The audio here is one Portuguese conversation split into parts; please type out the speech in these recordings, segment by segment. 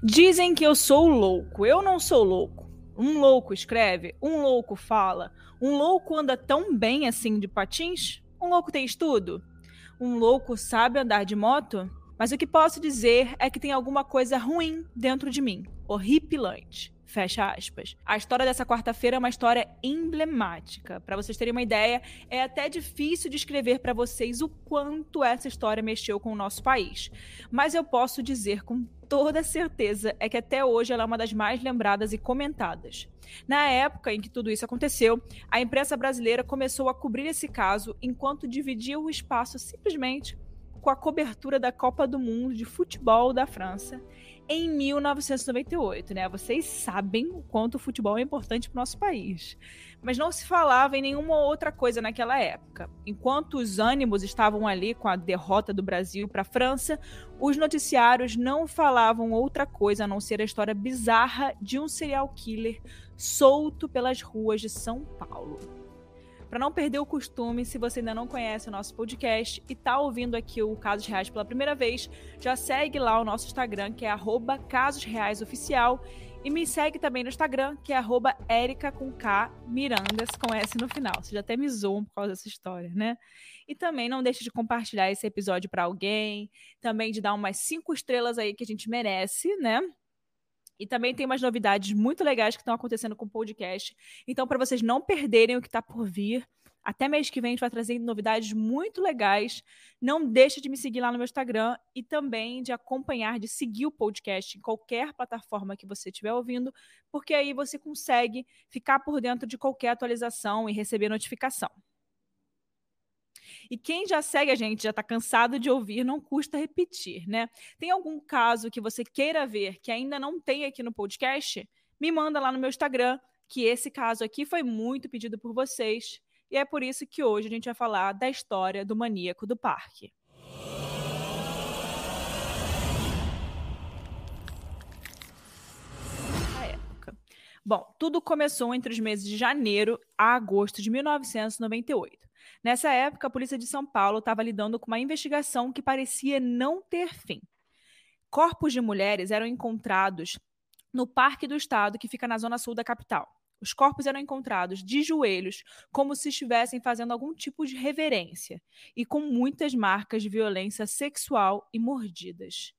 Dizem que eu sou louco. Eu não sou louco. Um louco escreve, um louco fala. Um louco anda tão bem assim de patins? Um louco tem estudo? Um louco sabe andar de moto? Mas o que posso dizer é que tem alguma coisa ruim dentro de mim, horripilante. Fecha aspas. A história dessa quarta-feira é uma história emblemática. Para vocês terem uma ideia, é até difícil descrever para vocês o quanto essa história mexeu com o nosso país. Mas eu posso dizer com toda certeza é que até hoje ela é uma das mais lembradas e comentadas. Na época em que tudo isso aconteceu, a imprensa brasileira começou a cobrir esse caso enquanto dividia o espaço simplesmente com a cobertura da Copa do Mundo de Futebol da França em 1998, né? Vocês sabem o quanto o futebol é importante para o nosso país. Mas não se falava em nenhuma outra coisa naquela época. Enquanto os ânimos estavam ali com a derrota do Brasil para a França, os noticiários não falavam outra coisa a não ser a história bizarra de um serial killer solto pelas ruas de São Paulo. Para não perder o costume, se você ainda não conhece o nosso podcast e está ouvindo aqui o Casos Reais pela primeira vez, já segue lá o nosso Instagram, que é @casosreaisoficial e me segue também no Instagram, que é arroba Erica com K, Mirandas com S no final. Você já até me zoam por causa dessa história, né? E também não deixe de compartilhar esse episódio para alguém, também de dar umas cinco estrelas aí que a gente merece, né? E também tem umas novidades muito legais que estão acontecendo com o podcast. Então, para vocês não perderem o que está por vir, até mês que vem a gente vai trazer novidades muito legais. Não deixe de me seguir lá no meu Instagram e também de acompanhar, de seguir o podcast em qualquer plataforma que você estiver ouvindo, porque aí você consegue ficar por dentro de qualquer atualização e receber notificação. E quem já segue a gente, já está cansado de ouvir, não custa repetir, né? Tem algum caso que você queira ver que ainda não tem aqui no podcast? Me manda lá no meu Instagram, que esse caso aqui foi muito pedido por vocês. E é por isso que hoje a gente vai falar da história do maníaco do parque. Bom, tudo começou entre os meses de janeiro a agosto de 1998. Nessa época, a polícia de São Paulo estava lidando com uma investigação que parecia não ter fim. Corpos de mulheres eram encontrados no Parque do Estado, que fica na zona sul da capital. Os corpos eram encontrados de joelhos, como se estivessem fazendo algum tipo de reverência, e com muitas marcas de violência sexual e mordidas.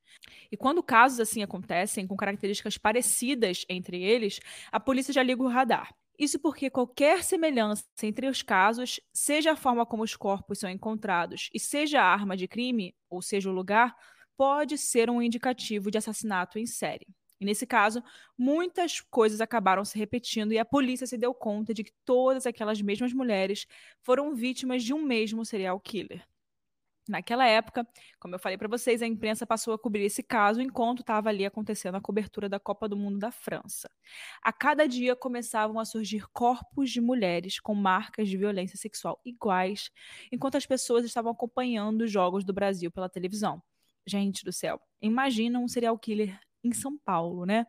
E quando casos assim acontecem, com características parecidas entre eles, a polícia já liga o radar. Isso porque qualquer semelhança entre os casos, seja a forma como os corpos são encontrados e seja a arma de crime, ou seja o lugar, pode ser um indicativo de assassinato em série. E nesse caso, muitas coisas acabaram se repetindo e a polícia se deu conta de que todas aquelas mesmas mulheres foram vítimas de um mesmo serial killer. Naquela época, como eu falei para vocês, a imprensa passou a cobrir esse caso enquanto estava ali acontecendo a cobertura da Copa do Mundo da França. A cada dia começavam a surgir corpos de mulheres com marcas de violência sexual iguais, enquanto as pessoas estavam acompanhando os jogos do Brasil pela televisão. Gente do céu, imagina um serial killer em São Paulo, né?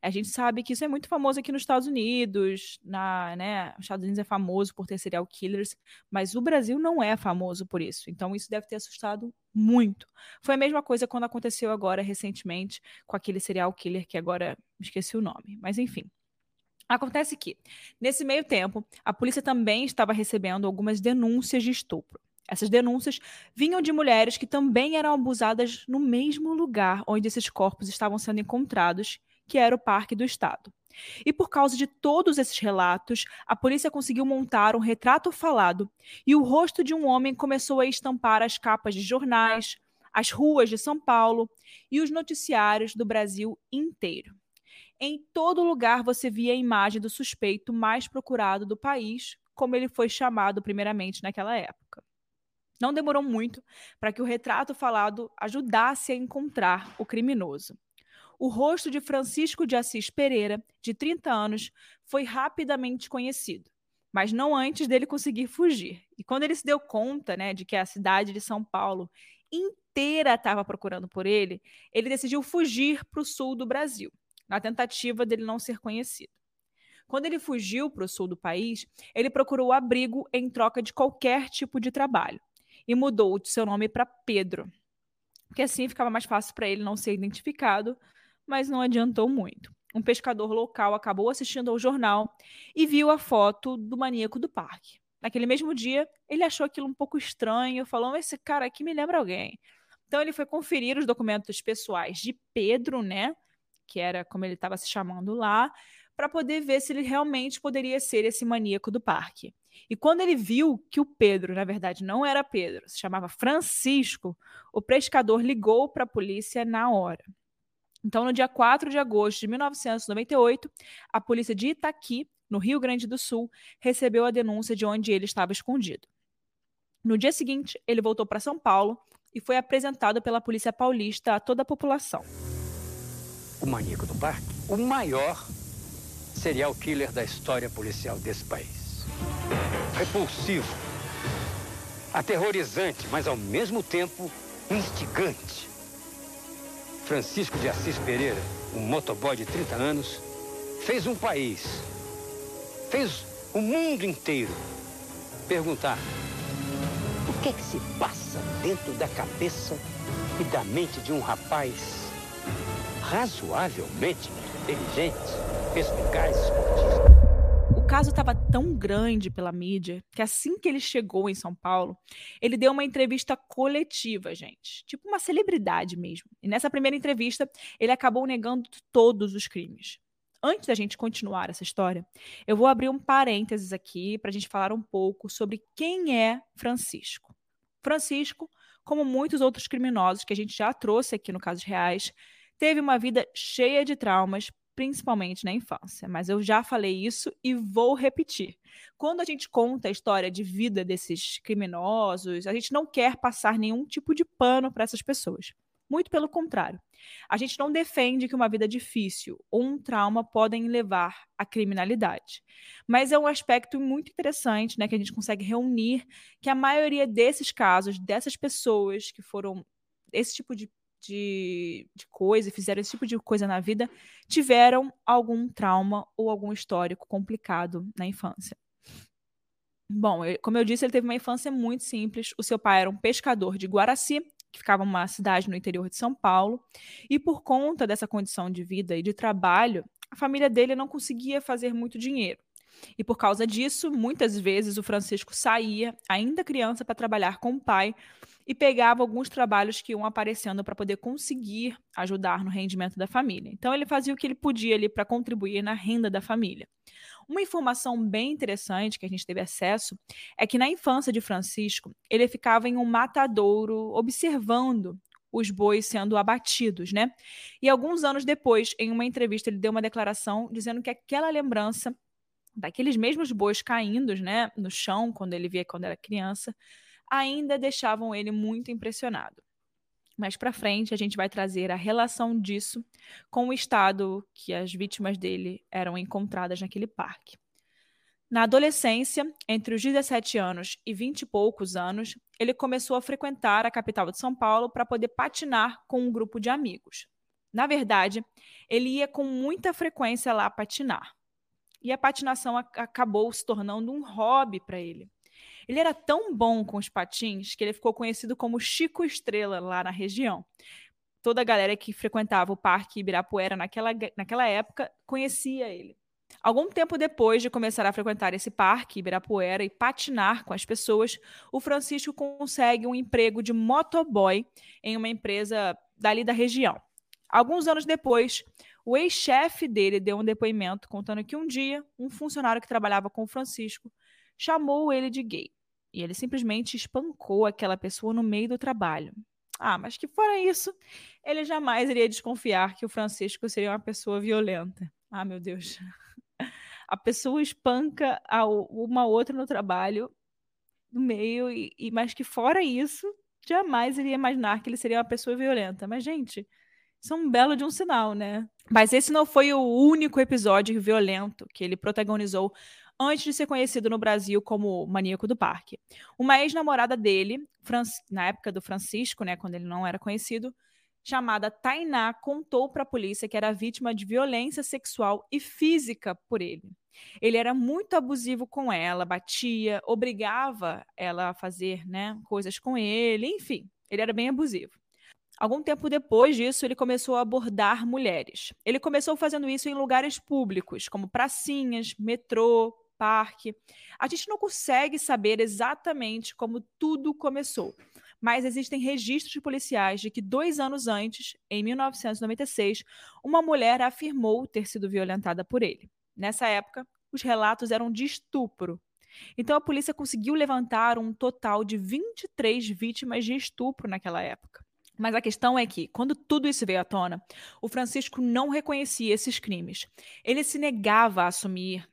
A gente sabe que isso é muito famoso aqui nos Estados Unidos, na, né? Os Estados Unidos é famoso por ter serial killers, mas o Brasil não é famoso por isso. Então isso deve ter assustado muito. Foi a mesma coisa quando aconteceu agora recentemente com aquele serial killer que agora esqueci o nome, mas enfim. Acontece que, nesse meio tempo, a polícia também estava recebendo algumas denúncias de estupro. Essas denúncias vinham de mulheres que também eram abusadas no mesmo lugar onde esses corpos estavam sendo encontrados que era o Parque do Estado. E por causa de todos esses relatos, a polícia conseguiu montar um retrato falado e o rosto de um homem começou a estampar as capas de jornais, as ruas de São Paulo e os noticiários do Brasil inteiro. Em todo lugar você via a imagem do suspeito mais procurado do país, como ele foi chamado primeiramente naquela época. Não demorou muito para que o retrato falado ajudasse a encontrar o criminoso o rosto de Francisco de Assis Pereira, de 30 anos, foi rapidamente conhecido, mas não antes dele conseguir fugir. E quando ele se deu conta né, de que a cidade de São Paulo inteira estava procurando por ele, ele decidiu fugir para o sul do Brasil, na tentativa dele não ser conhecido. Quando ele fugiu para o sul do país, ele procurou abrigo em troca de qualquer tipo de trabalho e mudou seu nome para Pedro, porque assim ficava mais fácil para ele não ser identificado mas não adiantou muito. Um pescador local acabou assistindo ao jornal e viu a foto do maníaco do parque. Naquele mesmo dia, ele achou aquilo um pouco estranho, falou: Esse cara aqui me lembra alguém. Então, ele foi conferir os documentos pessoais de Pedro, né? Que era como ele estava se chamando lá, para poder ver se ele realmente poderia ser esse maníaco do parque. E quando ele viu que o Pedro, na verdade, não era Pedro, se chamava Francisco, o pescador ligou para a polícia na hora. Então, no dia 4 de agosto de 1998, a polícia de Itaqui, no Rio Grande do Sul, recebeu a denúncia de onde ele estava escondido. No dia seguinte, ele voltou para São Paulo e foi apresentado pela polícia paulista a toda a população. O maníaco do parque, o maior serial killer da história policial desse país. Repulsivo, aterrorizante, mas ao mesmo tempo instigante. Francisco de Assis Pereira, um motoboy de 30 anos, fez um país, fez o mundo inteiro perguntar o que é que se passa dentro da cabeça e da mente de um rapaz razoavelmente inteligente, perspicaz, esportista caso estava tão grande pela mídia que assim que ele chegou em São Paulo, ele deu uma entrevista coletiva, gente. Tipo uma celebridade mesmo. E nessa primeira entrevista, ele acabou negando todos os crimes. Antes da gente continuar essa história, eu vou abrir um parênteses aqui para a gente falar um pouco sobre quem é Francisco. Francisco, como muitos outros criminosos que a gente já trouxe aqui no Casos Reais, teve uma vida cheia de traumas, principalmente na infância. Mas eu já falei isso e vou repetir. Quando a gente conta a história de vida desses criminosos, a gente não quer passar nenhum tipo de pano para essas pessoas. Muito pelo contrário. A gente não defende que uma vida difícil ou um trauma podem levar à criminalidade. Mas é um aspecto muito interessante, né, que a gente consegue reunir que a maioria desses casos, dessas pessoas que foram esse tipo de de, de coisa, fizeram esse tipo de coisa na vida, tiveram algum trauma ou algum histórico complicado na infância. Bom, como eu disse, ele teve uma infância muito simples. O seu pai era um pescador de Guaraci, que ficava uma cidade no interior de São Paulo, e por conta dessa condição de vida e de trabalho, a família dele não conseguia fazer muito dinheiro. E por causa disso, muitas vezes o Francisco saía, ainda criança, para trabalhar com o pai e pegava alguns trabalhos que iam aparecendo para poder conseguir ajudar no rendimento da família. Então ele fazia o que ele podia ali para contribuir na renda da família. Uma informação bem interessante que a gente teve acesso é que na infância de Francisco, ele ficava em um matadouro observando os bois sendo abatidos, né? E alguns anos depois, em uma entrevista, ele deu uma declaração dizendo que aquela lembrança daqueles mesmos bois caindo, né, no chão quando ele via quando era criança, ainda deixavam ele muito impressionado. Mais para frente, a gente vai trazer a relação disso com o estado que as vítimas dele eram encontradas naquele parque. Na adolescência, entre os 17 anos e 20 e poucos anos, ele começou a frequentar a capital de São Paulo para poder patinar com um grupo de amigos. Na verdade, ele ia com muita frequência lá patinar. E a patinação acabou se tornando um hobby para ele. Ele era tão bom com os patins que ele ficou conhecido como Chico Estrela lá na região. Toda a galera que frequentava o Parque Ibirapuera naquela, naquela época conhecia ele. Algum tempo depois de começar a frequentar esse parque, Ibirapuera, e patinar com as pessoas, o Francisco consegue um emprego de motoboy em uma empresa dali da região. Alguns anos depois, o ex-chefe dele deu um depoimento contando que um dia um funcionário que trabalhava com Francisco chamou ele de gay. E ele simplesmente espancou aquela pessoa no meio do trabalho. Ah, mas que fora isso, ele jamais iria desconfiar que o Francisco seria uma pessoa violenta. Ah, meu Deus. A pessoa espanca uma outra no trabalho, no meio, e, e mas que fora isso, jamais iria imaginar que ele seria uma pessoa violenta. Mas, gente, isso é um belo de um sinal, né? Mas esse não foi o único episódio violento que ele protagonizou antes de ser conhecido no Brasil como maníaco do parque. Uma ex-namorada dele, na época do Francisco, né, quando ele não era conhecido, chamada Tainá, contou para a polícia que era vítima de violência sexual e física por ele. Ele era muito abusivo com ela, batia, obrigava ela a fazer né, coisas com ele, enfim, ele era bem abusivo. Algum tempo depois disso, ele começou a abordar mulheres. Ele começou fazendo isso em lugares públicos, como pracinhas, metrô, parque. A gente não consegue saber exatamente como tudo começou, mas existem registros policiais de que dois anos antes, em 1996, uma mulher afirmou ter sido violentada por ele. Nessa época, os relatos eram de estupro. Então a polícia conseguiu levantar um total de 23 vítimas de estupro naquela época. Mas a questão é que, quando tudo isso veio à tona, o Francisco não reconhecia esses crimes. Ele se negava a assumir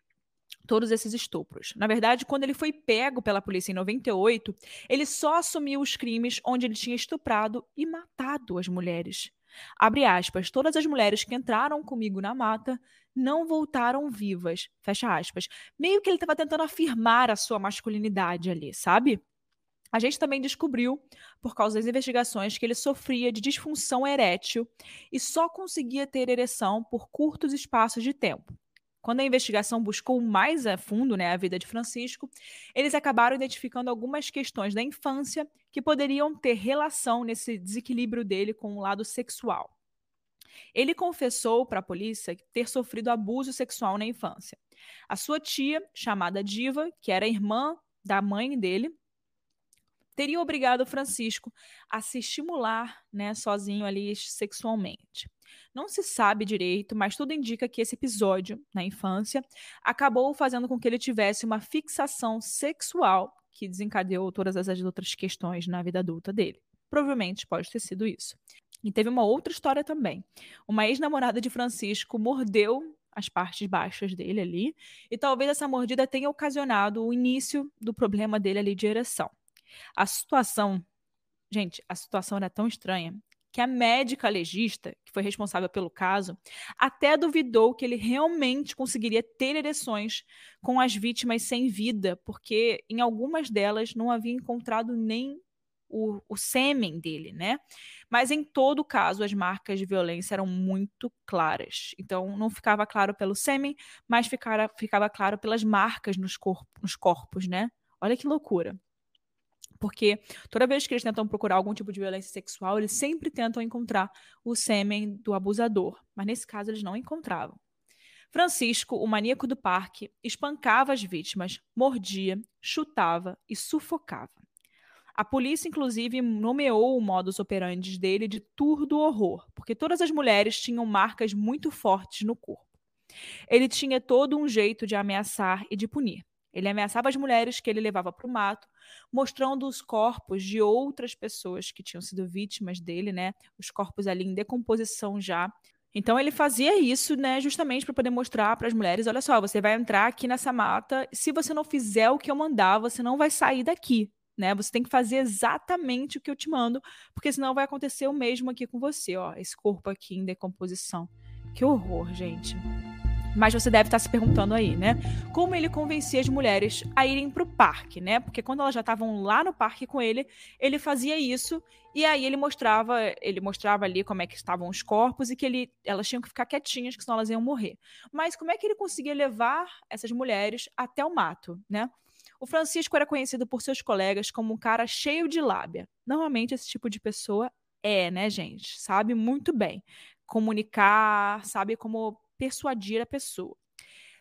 todos esses estupros. Na verdade, quando ele foi pego pela polícia em 98, ele só assumiu os crimes onde ele tinha estuprado e matado as mulheres. Abre aspas, todas as mulheres que entraram comigo na mata não voltaram vivas. Fecha aspas. Meio que ele estava tentando afirmar a sua masculinidade ali, sabe? A gente também descobriu, por causa das investigações, que ele sofria de disfunção erétil e só conseguia ter ereção por curtos espaços de tempo. Quando a investigação buscou mais a fundo né, a vida de Francisco, eles acabaram identificando algumas questões da infância que poderiam ter relação nesse desequilíbrio dele com o lado sexual. Ele confessou para a polícia ter sofrido abuso sexual na infância. A sua tia, chamada Diva, que era irmã da mãe dele, teria obrigado Francisco a se estimular, né, sozinho ali sexualmente. Não se sabe direito, mas tudo indica que esse episódio, na infância, acabou fazendo com que ele tivesse uma fixação sexual que desencadeou todas as outras questões na vida adulta dele. Provavelmente pode ter sido isso. E teve uma outra história também. Uma ex-namorada de Francisco mordeu as partes baixas dele ali, e talvez essa mordida tenha ocasionado o início do problema dele ali de ereção. A situação, gente, a situação era tão estranha que a médica legista, que foi responsável pelo caso, até duvidou que ele realmente conseguiria ter ereções com as vítimas sem vida, porque em algumas delas não havia encontrado nem o, o sêmen dele, né? Mas em todo caso, as marcas de violência eram muito claras. Então, não ficava claro pelo sêmen, mas ficava, ficava claro pelas marcas nos, corpo, nos corpos, né? Olha que loucura. Porque toda vez que eles tentam procurar algum tipo de violência sexual, eles sempre tentam encontrar o sêmen do abusador. Mas nesse caso, eles não encontravam. Francisco, o maníaco do parque, espancava as vítimas, mordia, chutava e sufocava. A polícia, inclusive, nomeou o modus operandi dele de tour do horror, porque todas as mulheres tinham marcas muito fortes no corpo. Ele tinha todo um jeito de ameaçar e de punir. Ele ameaçava as mulheres que ele levava para o mato, mostrando os corpos de outras pessoas que tinham sido vítimas dele, né? Os corpos ali em decomposição já. Então ele fazia isso, né, justamente para poder mostrar para as mulheres, olha só, você vai entrar aqui nessa mata, se você não fizer o que eu mandar, você não vai sair daqui, né? Você tem que fazer exatamente o que eu te mando, porque senão vai acontecer o mesmo aqui com você, ó, esse corpo aqui em decomposição. Que horror, gente. Mas você deve estar se perguntando aí, né? Como ele convencia as mulheres a irem para o parque, né? Porque quando elas já estavam lá no parque com ele, ele fazia isso e aí ele mostrava, ele mostrava ali como é que estavam os corpos e que ele, elas tinham que ficar quietinhas, que senão elas iam morrer. Mas como é que ele conseguia levar essas mulheres até o mato, né? O Francisco era conhecido por seus colegas como um cara cheio de lábia. Normalmente esse tipo de pessoa é, né, gente? Sabe muito bem comunicar, sabe como persuadir a pessoa.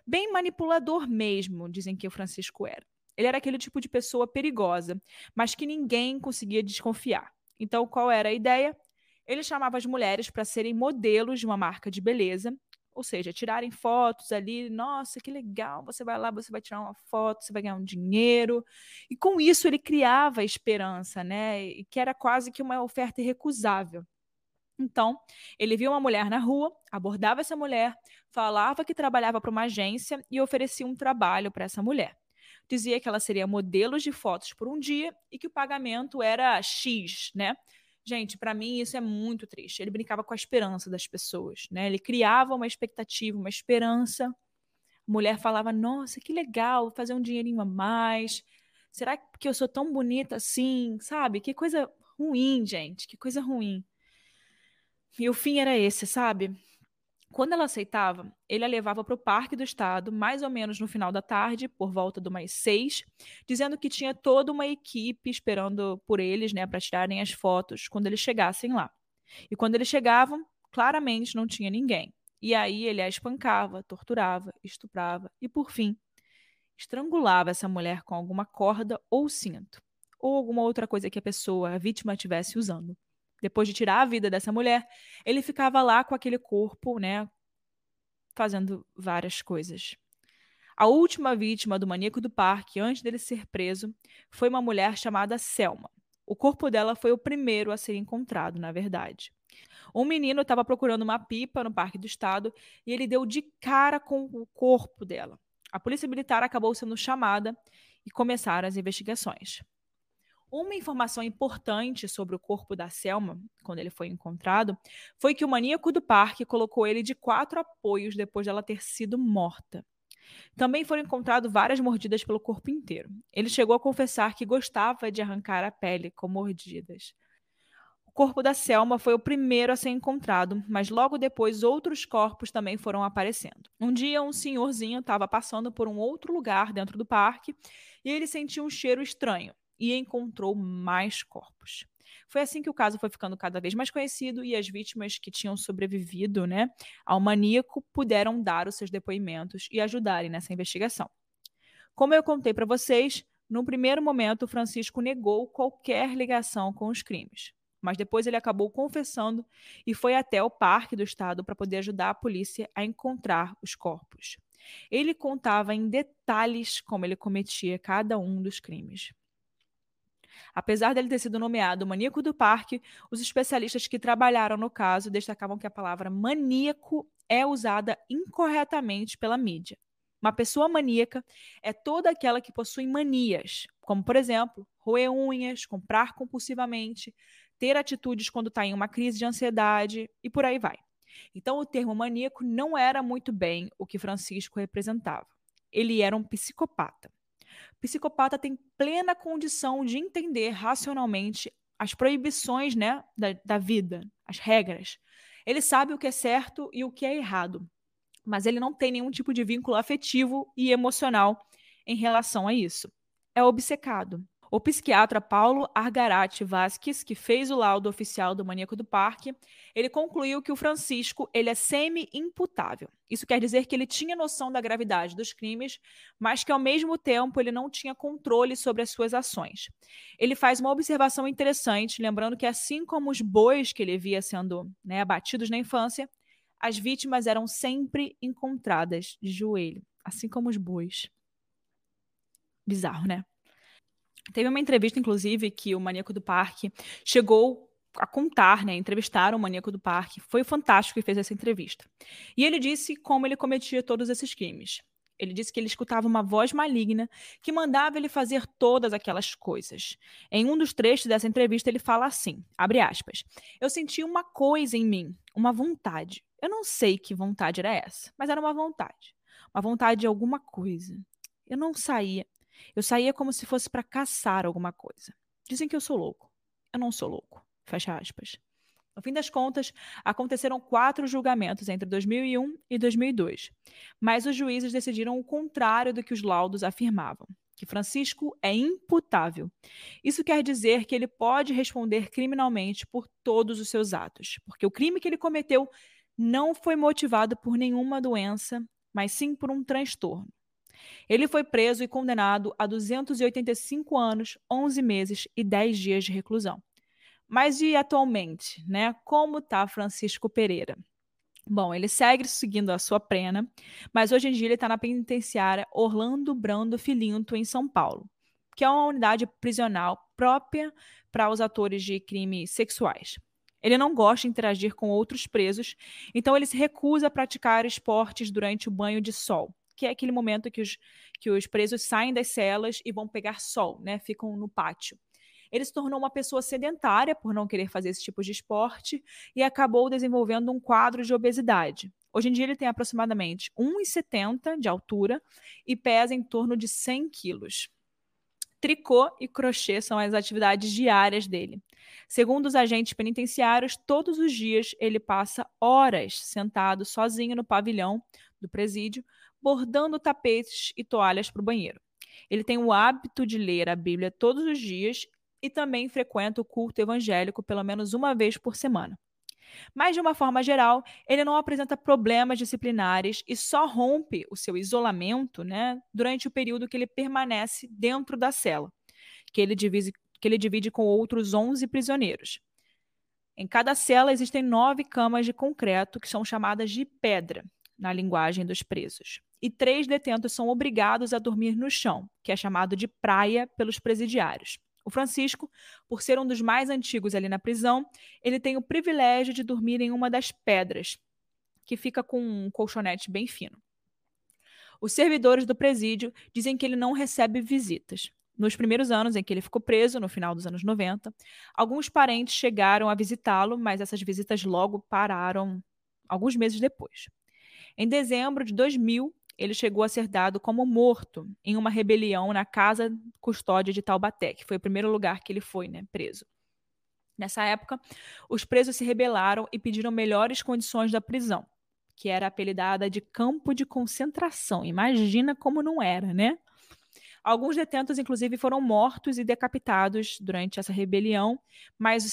Bem manipulador mesmo, dizem que o Francisco era. Ele era aquele tipo de pessoa perigosa, mas que ninguém conseguia desconfiar. Então, qual era a ideia? Ele chamava as mulheres para serem modelos de uma marca de beleza, ou seja, tirarem fotos ali. Nossa, que legal! Você vai lá, você vai tirar uma foto, você vai ganhar um dinheiro. E com isso ele criava esperança, né? E que era quase que uma oferta irrecusável. Então, ele viu uma mulher na rua, abordava essa mulher, falava que trabalhava para uma agência e oferecia um trabalho para essa mulher. Dizia que ela seria modelo de fotos por um dia e que o pagamento era X, né? Gente, para mim isso é muito triste. Ele brincava com a esperança das pessoas, né? Ele criava uma expectativa, uma esperança. A mulher falava: "Nossa, que legal, vou fazer um dinheirinho a mais. Será que eu sou tão bonita assim?", sabe? Que coisa ruim, gente, que coisa ruim. E o fim era esse, sabe? Quando ela aceitava, ele a levava para o Parque do Estado, mais ou menos no final da tarde, por volta de umas seis, dizendo que tinha toda uma equipe esperando por eles, né, para tirarem as fotos quando eles chegassem lá. E quando eles chegavam, claramente não tinha ninguém. E aí ele a espancava, torturava, estuprava e, por fim, estrangulava essa mulher com alguma corda ou cinto, ou alguma outra coisa que a pessoa, a vítima, estivesse usando. Depois de tirar a vida dessa mulher, ele ficava lá com aquele corpo, né, fazendo várias coisas. A última vítima do maníaco do parque, antes dele ser preso, foi uma mulher chamada Selma. O corpo dela foi o primeiro a ser encontrado, na verdade. Um menino estava procurando uma pipa no Parque do Estado e ele deu de cara com o corpo dela. A polícia militar acabou sendo chamada e começaram as investigações. Uma informação importante sobre o corpo da Selma, quando ele foi encontrado, foi que o maníaco do parque colocou ele de quatro apoios depois dela ter sido morta. Também foram encontradas várias mordidas pelo corpo inteiro. Ele chegou a confessar que gostava de arrancar a pele com mordidas corpo da Selma foi o primeiro a ser encontrado, mas logo depois outros corpos também foram aparecendo. Um dia, um senhorzinho estava passando por um outro lugar dentro do parque e ele sentiu um cheiro estranho e encontrou mais corpos. Foi assim que o caso foi ficando cada vez mais conhecido e as vítimas que tinham sobrevivido né, ao maníaco puderam dar os seus depoimentos e ajudarem nessa investigação. Como eu contei para vocês, no primeiro momento, Francisco negou qualquer ligação com os crimes mas depois ele acabou confessando e foi até o Parque do Estado para poder ajudar a polícia a encontrar os corpos. Ele contava em detalhes como ele cometia cada um dos crimes. Apesar dele ter sido nomeado maníaco do parque, os especialistas que trabalharam no caso destacavam que a palavra maníaco é usada incorretamente pela mídia. Uma pessoa maníaca é toda aquela que possui manias, como, por exemplo, roer unhas, comprar compulsivamente, ter atitudes quando está em uma crise de ansiedade e por aí vai. Então, o termo maníaco não era muito bem o que Francisco representava. Ele era um psicopata. Psicopata tem plena condição de entender racionalmente as proibições né, da, da vida, as regras. Ele sabe o que é certo e o que é errado, mas ele não tem nenhum tipo de vínculo afetivo e emocional em relação a isso. É obcecado. O psiquiatra Paulo Argarati Vasquez, que fez o laudo oficial do maníaco do parque, ele concluiu que o Francisco ele é semi-imputável. Isso quer dizer que ele tinha noção da gravidade dos crimes, mas que ao mesmo tempo ele não tinha controle sobre as suas ações. Ele faz uma observação interessante, lembrando que assim como os bois que ele via sendo né, abatidos na infância, as vítimas eram sempre encontradas de joelho, assim como os bois. Bizarro, né? Teve uma entrevista, inclusive, que o Maníaco do Parque chegou a contar, né, entrevistar o Maníaco do Parque. Foi fantástico que fez essa entrevista. E ele disse como ele cometia todos esses crimes. Ele disse que ele escutava uma voz maligna que mandava ele fazer todas aquelas coisas. Em um dos trechos dessa entrevista, ele fala assim: abre aspas. Eu senti uma coisa em mim, uma vontade. Eu não sei que vontade era essa, mas era uma vontade. Uma vontade de alguma coisa. Eu não saía. Eu saía como se fosse para caçar alguma coisa. Dizem que eu sou louco. Eu não sou louco. Fecha aspas. No fim das contas, aconteceram quatro julgamentos entre 2001 e 2002, mas os juízes decidiram o contrário do que os laudos afirmavam, que Francisco é imputável. Isso quer dizer que ele pode responder criminalmente por todos os seus atos, porque o crime que ele cometeu não foi motivado por nenhuma doença, mas sim por um transtorno. Ele foi preso e condenado a 285 anos, 11 meses e 10 dias de reclusão. Mas e atualmente, né? Como está Francisco Pereira? Bom, ele segue seguindo a sua pena, mas hoje em dia ele está na penitenciária Orlando Brando Filinto, em São Paulo, que é uma unidade prisional própria para os atores de crimes sexuais. Ele não gosta de interagir com outros presos, então ele se recusa a praticar esportes durante o banho de sol que é aquele momento que os, que os presos saem das celas e vão pegar sol, né? Ficam no pátio. Ele se tornou uma pessoa sedentária por não querer fazer esse tipo de esporte e acabou desenvolvendo um quadro de obesidade. Hoje em dia ele tem aproximadamente 1,70 de altura e pesa em torno de 100 quilos. Tricô e crochê são as atividades diárias dele. Segundo os agentes penitenciários, todos os dias ele passa horas sentado sozinho no pavilhão do presídio, bordando tapetes e toalhas para o banheiro. Ele tem o hábito de ler a Bíblia todos os dias e também frequenta o culto evangélico pelo menos uma vez por semana. Mas, de uma forma geral, ele não apresenta problemas disciplinares e só rompe o seu isolamento né, durante o período que ele permanece dentro da cela, que ele divide, que ele divide com outros 11 prisioneiros. Em cada cela existem nove camas de concreto, que são chamadas de pedra, na linguagem dos presos. E três detentos são obrigados a dormir no chão, que é chamado de praia pelos presidiários. O Francisco, por ser um dos mais antigos ali na prisão, ele tem o privilégio de dormir em uma das pedras, que fica com um colchonete bem fino. Os servidores do presídio dizem que ele não recebe visitas. Nos primeiros anos em que ele ficou preso, no final dos anos 90, alguns parentes chegaram a visitá-lo, mas essas visitas logo pararam alguns meses depois. Em dezembro de 2000, ele chegou a ser dado como morto em uma rebelião na casa custódia de Taubaté, que foi o primeiro lugar que ele foi né, preso. Nessa época, os presos se rebelaram e pediram melhores condições da prisão, que era apelidada de campo de concentração. Imagina como não era, né? Alguns detentos, inclusive, foram mortos e decapitados durante essa rebelião, mas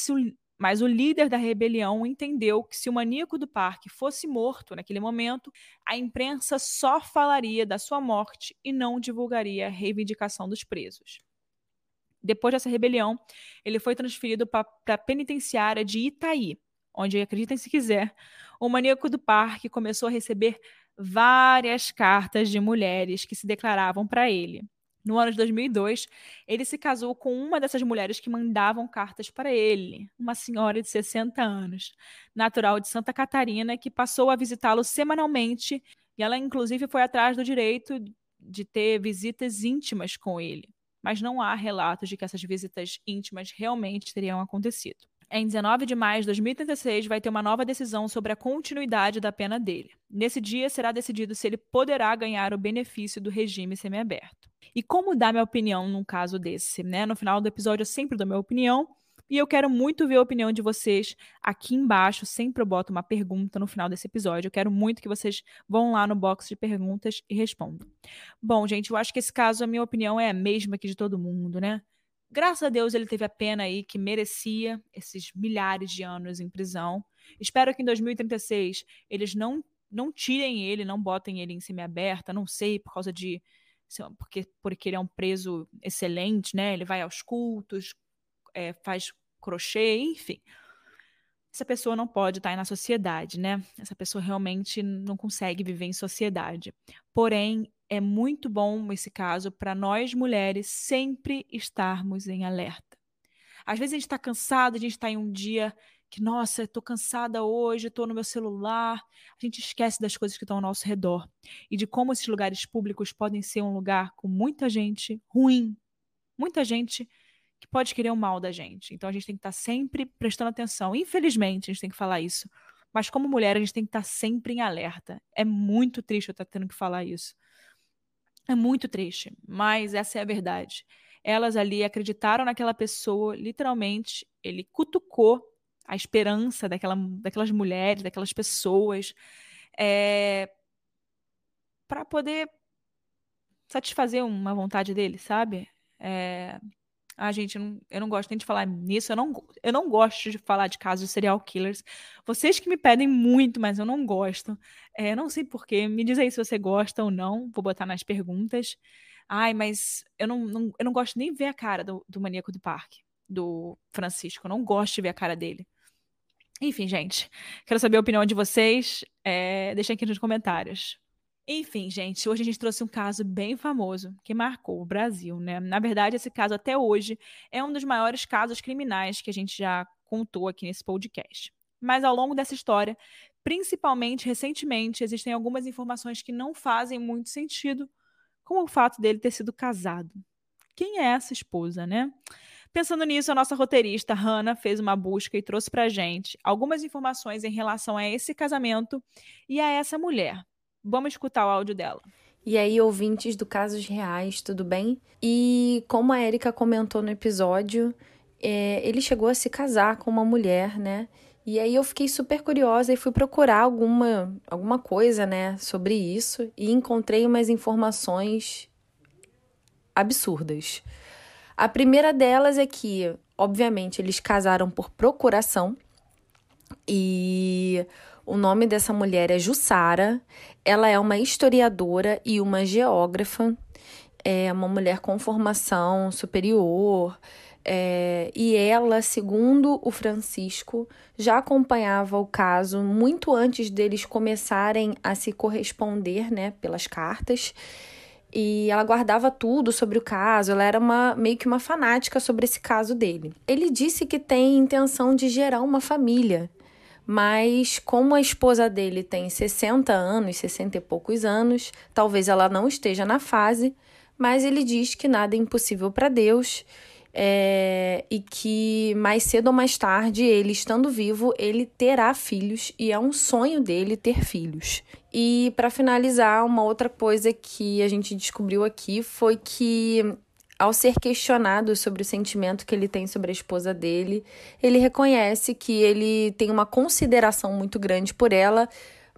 mas o líder da rebelião entendeu que se o maníaco do parque fosse morto naquele momento, a imprensa só falaria da sua morte e não divulgaria a reivindicação dos presos. Depois dessa rebelião, ele foi transferido para a penitenciária de Itaí, onde, acreditem se quiser, o maníaco do parque começou a receber várias cartas de mulheres que se declaravam para ele. No ano de 2002, ele se casou com uma dessas mulheres que mandavam cartas para ele, uma senhora de 60 anos, natural de Santa Catarina, que passou a visitá-lo semanalmente e ela, inclusive, foi atrás do direito de ter visitas íntimas com ele. Mas não há relatos de que essas visitas íntimas realmente teriam acontecido. Em 19 de maio de 2036, vai ter uma nova decisão sobre a continuidade da pena dele. Nesse dia, será decidido se ele poderá ganhar o benefício do regime semiaberto. E como dar minha opinião num caso desse, né? No final do episódio eu sempre dou minha opinião. E eu quero muito ver a opinião de vocês aqui embaixo. Sempre eu boto uma pergunta no final desse episódio. Eu quero muito que vocês vão lá no box de perguntas e respondam. Bom, gente, eu acho que esse caso, a minha opinião é a mesma que de todo mundo, né? Graças a Deus ele teve a pena aí que merecia esses milhares de anos em prisão. Espero que em 2036 eles não não tirem ele, não botem ele em semi-aberta, não sei, por causa de porque, porque ele é um preso excelente, né? Ele vai aos cultos, é, faz crochê, enfim. Essa pessoa não pode estar na sociedade, né? Essa pessoa realmente não consegue viver em sociedade. Porém, é muito bom esse caso para nós mulheres sempre estarmos em alerta. Às vezes a gente está cansado, a gente está em um dia que, nossa, estou cansada hoje, estou no meu celular. A gente esquece das coisas que estão ao nosso redor e de como esses lugares públicos podem ser um lugar com muita gente ruim, muita gente que pode querer o mal da gente. Então a gente tem que estar tá sempre prestando atenção. Infelizmente, a gente tem que falar isso. Mas como mulher, a gente tem que estar tá sempre em alerta. É muito triste eu estar tá tendo que falar isso. É muito triste, mas essa é a verdade. Elas ali acreditaram naquela pessoa, literalmente, ele cutucou a esperança daquela, daquelas mulheres, daquelas pessoas, é, para poder satisfazer uma vontade dele, sabe? É, ah, gente, eu não, eu não, gosto nem de falar nisso. Eu não, eu não gosto de falar de casos de serial killers. Vocês que me pedem muito, mas eu não gosto. É, não sei porquê. Me diz aí se você gosta ou não. Vou botar nas perguntas. Ai, mas eu não, não eu não gosto nem ver a cara do, do maníaco do parque, do Francisco. Eu não gosto de ver a cara dele. Enfim, gente, quero saber a opinião de vocês. É, deixem aqui nos comentários. Enfim, gente, hoje a gente trouxe um caso bem famoso que marcou o Brasil, né? Na verdade, esse caso até hoje é um dos maiores casos criminais que a gente já contou aqui nesse podcast. Mas ao longo dessa história, principalmente recentemente, existem algumas informações que não fazem muito sentido, como o fato dele ter sido casado. Quem é essa esposa, né? Pensando nisso, a nossa roteirista, Hannah, fez uma busca e trouxe pra gente algumas informações em relação a esse casamento e a essa mulher. Vamos escutar o áudio dela. E aí, ouvintes do Casos Reais, tudo bem? E como a Erika comentou no episódio, é, ele chegou a se casar com uma mulher, né? E aí eu fiquei super curiosa e fui procurar alguma, alguma coisa, né, sobre isso e encontrei umas informações absurdas. A primeira delas é que, obviamente, eles casaram por procuração. E o nome dessa mulher é Jussara. Ela é uma historiadora e uma geógrafa. É uma mulher com formação superior. É, e ela, segundo o Francisco, já acompanhava o caso muito antes deles começarem a se corresponder, né, pelas cartas. E ela guardava tudo sobre o caso, ela era uma, meio que uma fanática sobre esse caso dele. Ele disse que tem intenção de gerar uma família, mas como a esposa dele tem 60 anos, 60 e poucos anos, talvez ela não esteja na fase, mas ele diz que nada é impossível para Deus é, e que mais cedo ou mais tarde, ele estando vivo, ele terá filhos e é um sonho dele ter filhos. E para finalizar, uma outra coisa que a gente descobriu aqui foi que ao ser questionado sobre o sentimento que ele tem sobre a esposa dele, ele reconhece que ele tem uma consideração muito grande por ela,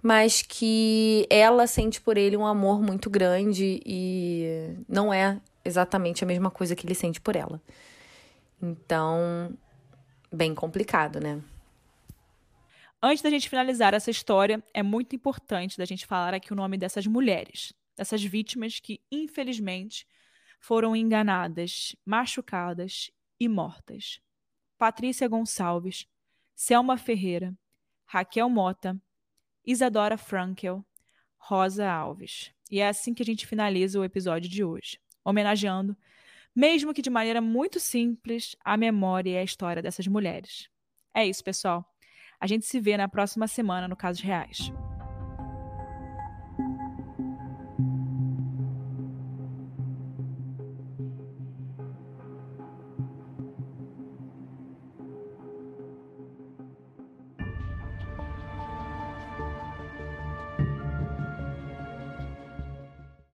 mas que ela sente por ele um amor muito grande e não é exatamente a mesma coisa que ele sente por ela. Então, bem complicado, né? Antes da gente finalizar essa história, é muito importante da gente falar aqui o nome dessas mulheres, dessas vítimas que, infelizmente, foram enganadas, machucadas e mortas. Patrícia Gonçalves, Selma Ferreira, Raquel Mota, Isadora Frankel, Rosa Alves. E é assim que a gente finaliza o episódio de hoje, homenageando, mesmo que de maneira muito simples, a memória e a história dessas mulheres. É isso, pessoal. A gente se vê na próxima semana no Casos Reais.